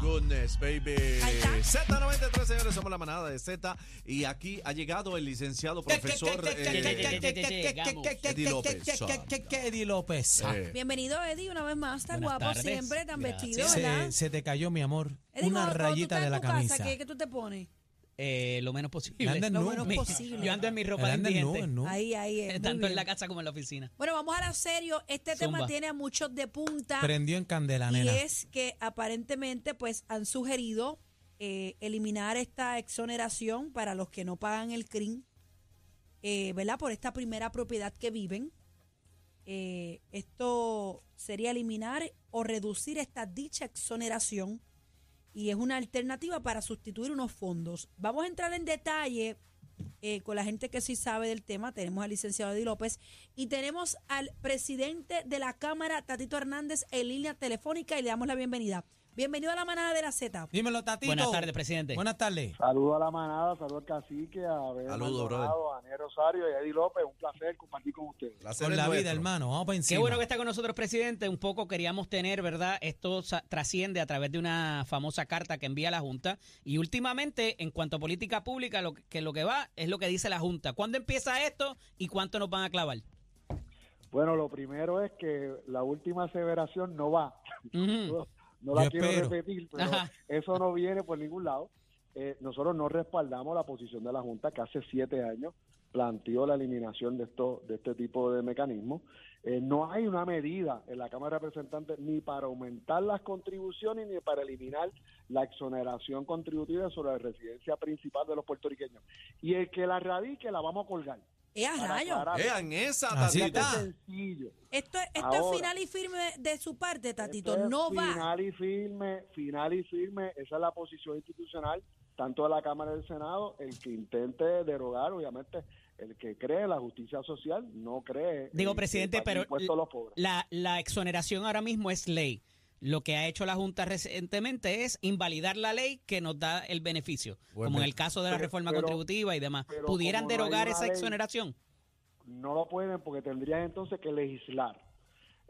goodness, baby. Ahí está. Z93, señores, somos la manada de Z. Y aquí ha llegado el licenciado profesor eh, Eddie López. Eddie López. Eh, Bienvenido, Eddie, una vez más. Tan Buenas guapo tardes. siempre, tan vestido, ¿verdad? Se, se te cayó, mi amor. Eddie, Una cuando- cuando tú rayita estás de en la tu casa, camisa. ¿qué, qué tú te pones? Eh, lo menos posible. Anda en Lo menos posible. Yo ando en mi ropa anda en. Ahí, ahí. es, muy tanto en bien. la casa como en la oficina. Bueno, vamos a lo serio. Este tema tiene a muchos de punta. Prendió en candela, y nena. es que aparentemente pues han sugerido eh, eliminar esta exoneración para los que no pagan el CRIM, eh, ¿verdad? Por esta primera propiedad que viven. Eh, esto sería eliminar o reducir esta dicha exoneración y es una alternativa para sustituir unos fondos. Vamos a entrar en detalle eh, con la gente que sí sabe del tema. Tenemos al licenciado Eddie López y tenemos al presidente de la Cámara, Tatito Hernández, en línea telefónica y le damos la bienvenida. Bienvenido a la manada de la Z. Dímelo, Tatito. Buenas tardes, presidente. Buenas tardes. Saludos a la manada, saludos al cacique, a Bebé Saludos, Maldonado, a Aniel Rosario y a Eddie López. Un placer compartir con ustedes. placer Con la vida, hermano. Vamos para encima. Qué bueno que está con nosotros, presidente. Un poco queríamos tener, ¿verdad? Esto trasciende a través de una famosa carta que envía la Junta. Y últimamente, en cuanto a política pública, lo que, que lo que va es lo que dice la Junta. ¿Cuándo empieza esto y cuánto nos van a clavar? Bueno, lo primero es que la última aseveración no va. Ujú. No, no la Yo quiero espero. repetir, pero Ajá. eso no viene por ningún lado. Eh, nosotros no respaldamos la posición de la Junta que hace siete años planteó la eliminación de, esto, de este tipo de mecanismos. Eh, no hay una medida en la Cámara de Representantes ni para aumentar las contribuciones ni para eliminar la exoneración contributiva sobre la residencia principal de los puertorriqueños. Y el que la radique la vamos a colgar. ¡Eh, a Para rayos! aclarar. Vean esa, Así sencillo. Esto, es- esto es Ahora. final y firme de su parte, Tatito. Esto es No va. Final y firme, final y firme. Esa es la posición institucional, tanto de la Cámara y del Senado. El que intente derogar, obviamente, el que cree en la justicia social, no cree. Digo, en- presidente, en el pero impuesto a los pobres. la, la exoneración ahora mismo es ley. Lo que ha hecho la Junta recientemente es invalidar la ley que nos da el beneficio, Bueno, como en el caso de la pero- reforma pero- contributiva y demás. ¿Pudieran no derogar esa ley- exoneración? No lo pueden porque tendrían entonces que legislar.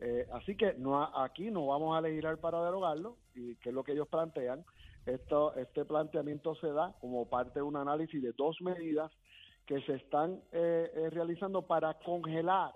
Eh, así que no aquí no vamos a legislar para derogarlo, y que es lo que ellos plantean. Esto, este planteamiento se da como parte de un análisis de dos medidas que se están eh, eh, realizando para congelar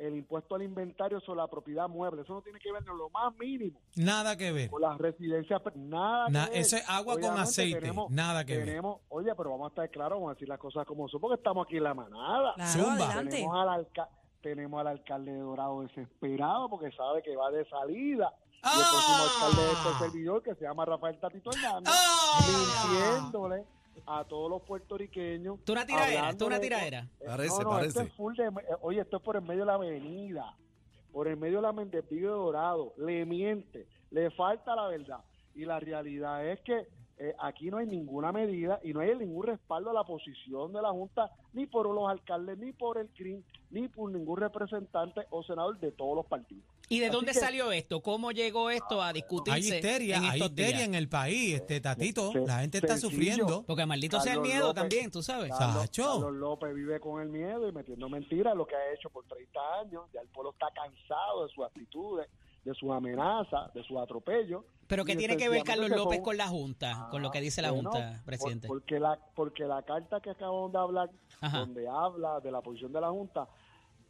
el impuesto al inventario sobre la propiedad mueble. Eso no tiene que ver en lo más mínimo Nada que ver. con las residencias. per- Nada que Na- ver. eso es agua con aceite, tenemos- nada que ver. tenemos, Oye, pero vamos a estar claros, vamos a decir las cosas como son, porque estamos aquí en la manada. Claro, Zumba. adelante. Tenemos al, alca- tenemos al alcalde de Dorado desesperado porque sabe que va de salida. Y el próximo ¡Ah! alcalde de este servidor, que se llama Rafael Tatito Hernández, ¡Ah! mintiéndole a todos los puertorriqueños. ¿Tú una tiradera? ¿Tú una de- tiradera? Eh, Parece, no, no, parece. Esto es full de- eh, oye, esto es por el medio de la avenida, por el medio de la Mendepillo de Dorado. Le miente, le falta la verdad. Y la realidad es que eh, aquí no hay ninguna medida y no hay ningún respaldo a la posición de la Junta, ni por los alcaldes, ni por el CRIM, ni por ningún representante o senador de todos los partidos. ¿Y de Así dónde que- salió esto? ¿Cómo llegó esto a discutirse Hay histeria, en hay histeria días? en el país, este Tatito. Se- La gente está sencillo. sufriendo. Porque maldito sea el miedo López. también, tú sabes. Carlos, Sacho. Carlos López vive con el miedo y metiendo mentiras, lo que ha hecho por 30 años. Ya el pueblo está cansado de sus actitudes, de sus amenazas, de sus atropellos. Pero ¿qué tiene que ver Carlos son- López con la Junta, con lo que dice la Ah, bueno, Junta, por- presidente? porque, la, porque la carta que acabamos de hablar, Ajá. donde habla de la posición de la Junta,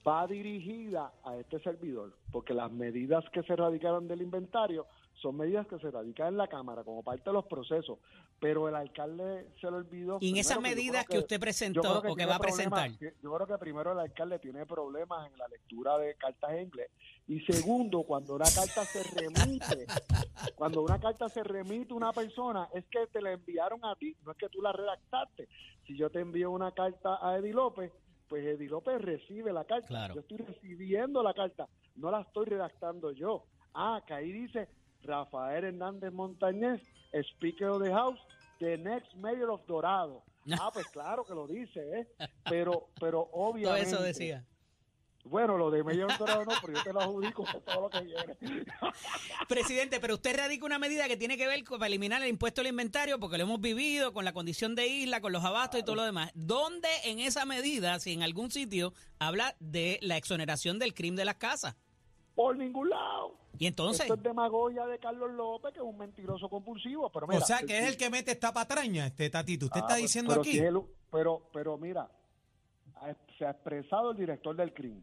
va dirigida a este servidor, porque las medidas que se radicaron del inventario son medidas que se radican en la Cámara como parte de los procesos, pero el alcalde se le olvidó. Y en esas medidas que usted presentó o que va a presentar. Yo creo que primero el alcalde tiene problemas en la lectura de cartas en inglés. Y segundo, cuando una carta se remite, cuando una carta se remite a una persona, es que te la enviaron a ti, no es que tú la redactaste. Si yo te envío una carta a Eddie López, pues Eddie López recibe la carta. Claro. Yo estoy recibiendo la carta, no la estoy redactando yo. Ah, que ahí dice Rafael Hernández Montañez, Speaker of the House, the next mayor of Dorado. Ah, pues claro que lo dice, ¿eh? Pero, pero Todo obviamente. eso decía. Bueno, lo de mayor of Dorado no, pero yo te lo adjudico por todo lo que viene. Presidente, pero usted radica una medida que tiene que ver con para eliminar el impuesto al inventario, porque lo hemos vivido con la condición de isla, con los abastos y todo lo demás. ¿Dónde en esa medida, si en algún sitio, habla de la exoneración del crimen de las casas? Por ningún lado. Y entonces, Esto es demagogia de Carlos López, que es un mentiroso compulsivo. Pero mira, o sea, que es el que mete esta patraña, este tatito. Usted Ah, está diciendo pero aquí. si es el- pero, pero mira, se ha expresado el director del CRIM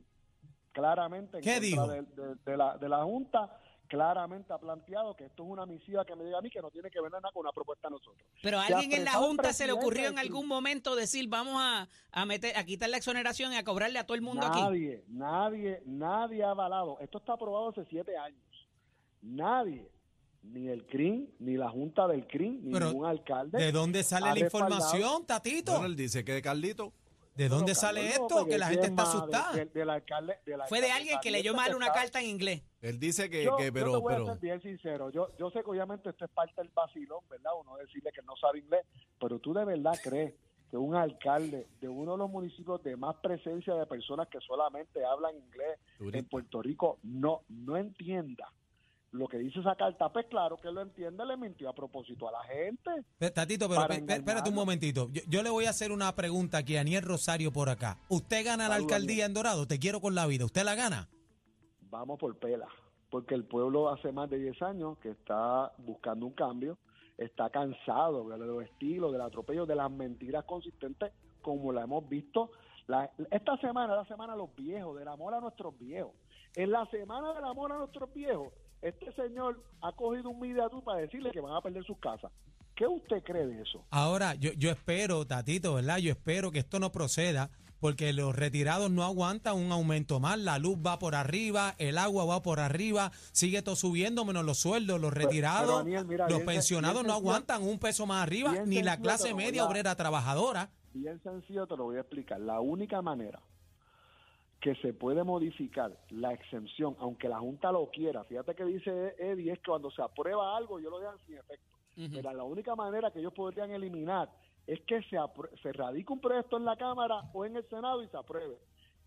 claramente en ¿Qué contra dijo? De, de- de la, de la Junta, claramente ha planteado que esto es una misiva que me diga a mí que no tiene que ver nada con una propuesta de nosotros. pero a alguien en la Junta se le ocurrió en algún momento decir, vamos a, a meter, a quitar la exoneración y a cobrarle a todo el mundo aquí. Nadie, nadie, nadie ha avalado. Esto está aprobado hace siete años. Nadie, ni el CRIM, ni la Junta del CRIM, ni Pero, ningún alcalde. ¿De dónde sale la respaldado- información, tatito? Bueno, él dice que Carlito. ¿De dónde Bueno, sale Carlos esto? Que la gente está de- asustada. de- del alcalde- del Fue de alguien que leyó mal una carta en inglés. Él dice que, yo, que yo pero, te voy a pero. ser bien sincero. Yo, yo sé que obviamente esto es parte del vacilón, ¿verdad? Uno decirle que no sabe inglés, pero tú de verdad crees que un alcalde de uno de los municipios de más presencia de personas que solamente hablan inglés Turista. en Puerto Rico no, no entienda lo que dice esa carta. Pues claro que lo entiende, le mintió a propósito a la gente. Tatito, pero espérate un momentito. Yo, yo le voy a hacer una pregunta aquí a Aniel Rosario por acá. ¿Usted gana la alcaldía en Dorado? Te quiero con la vida. ¿Usted la gana? Vamos por pela, porque el pueblo hace más de 10 años que está buscando un cambio, está cansado de los estilos, del atropello, de las mentiras consistentes como la hemos visto. La- esta semana la semana de los viejos, del amor a nuestros viejos. En la semana del amor a nuestros viejos, este señor ha cogido un media para decirle que van a perder sus casas. ¿Qué usted cree de eso? Ahora, yo, yo espero, Tatito, ¿verdad? Yo espero que esto no proceda porque los retirados no aguantan un aumento más. La luz va por arriba, el agua va por arriba, sigue todo subiendo menos los sueldos. Los retirados, pero, Daniel, mira, los pensionados no aguantan un peso más arriba, ni la clase media a- obrera trabajadora. Bien sencillo te lo voy a explicar. La única manera que se puede modificar la exención, aunque la Junta lo quiera, fíjate que dice Eddie, es que cuando se aprueba algo, yo lo dejan sin efecto. Pero la única manera que ellos podrían eliminar es que se, se radique un proyecto en la Cámara o en el Senado y se apruebe.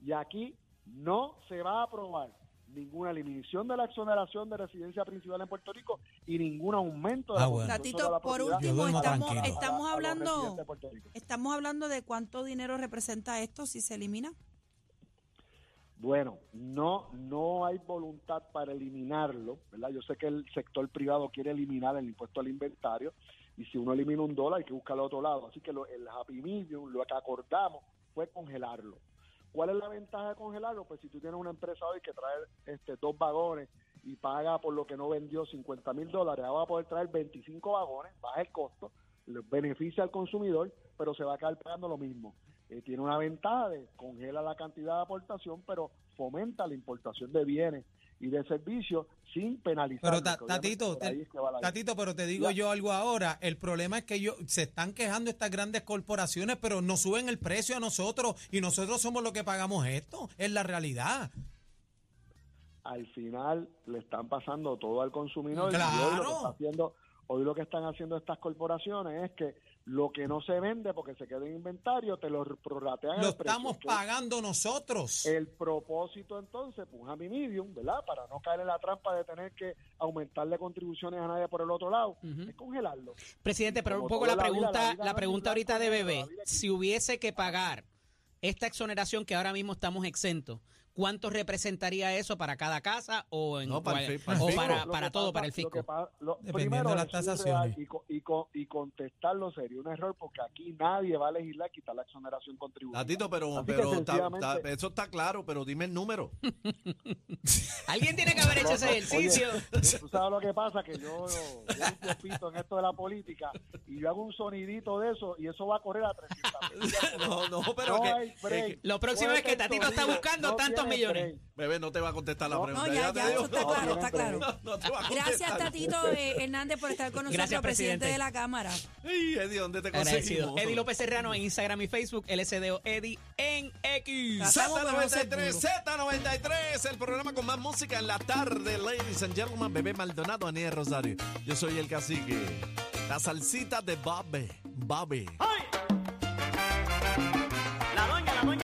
Y aquí no se va a aprobar ninguna eliminación de la exoneración de residencia principal en Puerto Rico y ningún aumento de Ah, la bueno. Tatito, la por último, estamos, estamos hablando, estamos hablando de cuánto dinero representa esto si se elimina. Bueno, no, no hay voluntad para eliminarlo, ¿verdad? Yo sé que el sector privado quiere eliminar el impuesto al inventario y si uno elimina un dólar hay que buscarlo a otro lado. Así que lo- el Happy Medium, lo que acordamos fue congelarlo. ¿Cuál es la ventaja de congelarlo? Pues si tú tienes una empresa hoy que trae este, dos vagones y paga por lo que no vendió 50 mil dólares, ahora va a poder traer 25 vagones, baja el costo, beneficia al consumidor, pero se va a quedar pagando lo mismo. Eh, tiene una ventaja de congela la cantidad de aportación, pero fomenta la importación de bienes y de servicios sin penalizar. Pero ta- Tatito, te- es que Tatito, pero te digo Ya. yo algo ahora. El problema es que ellos se están quejando estas grandes corporaciones, pero nos suben el precio a nosotros y nosotros somos los que pagamos esto. Es la realidad. al final le están pasando todo al consumidor. Claro. Y hoy lo que está haciendo, hoy lo que están haciendo estas corporaciones es que lo que no se vende porque se queda en inventario te lo prorratean Lo el precio, estamos pagando nosotros. El propósito entonces, pues, un Happy Medium, ¿verdad? Para no caer en la trampa de tener que aumentarle contribuciones a nadie por el otro lado, es congelarlo. Presidente, pero Como un poco la pregunta, la la, vida no es pregunta ahorita de bebé, si hubiese que pagar esta exoneración que ahora mismo estamos exentos, ¿cuánto representaría eso para cada casa o, en No, para el cual- fi- para el o fisco. para, Lo para que todo, pasa- para el lo fisco? lo- Dependiendo primero, de las tasaciones. Y, co- y, co- y contestarlo sería un error porque aquí nadie va a legislar quitar la exoneración contributiva. Tatito, pero, pero eso está claro, pero dime el número. Alguien tiene que haber hecho ese Oye, ejercicio. Tú sabes lo que pasa, que yo un tiempito en esto de la política y yo hago un sonidito de eso y eso va a correr a 300 No, no, pero no que- hay es break. que- Lo próximo es que Tatito está buscando no millones. Bebé, no te va a contestar la pregunta. no, ya, te ya, digo. eso está claro, está claro. break. No te va a Gracias. Tatito eh, Hernández, por estar con nosotros, Gracias, presidente de la Cámara. Ay, Eddie, ¿dónde te conseguimos? Eddie López Serrano en Instagram y Facebook, LSDO Eddie en X. Estamos con José Z93, Puro. Z93, el programa con más música en la tarde, ladies and gentlemen, Bebé Maldonado, Aniel Rosario. Yo soy el cacique. La salsita de Bobby, Bobby.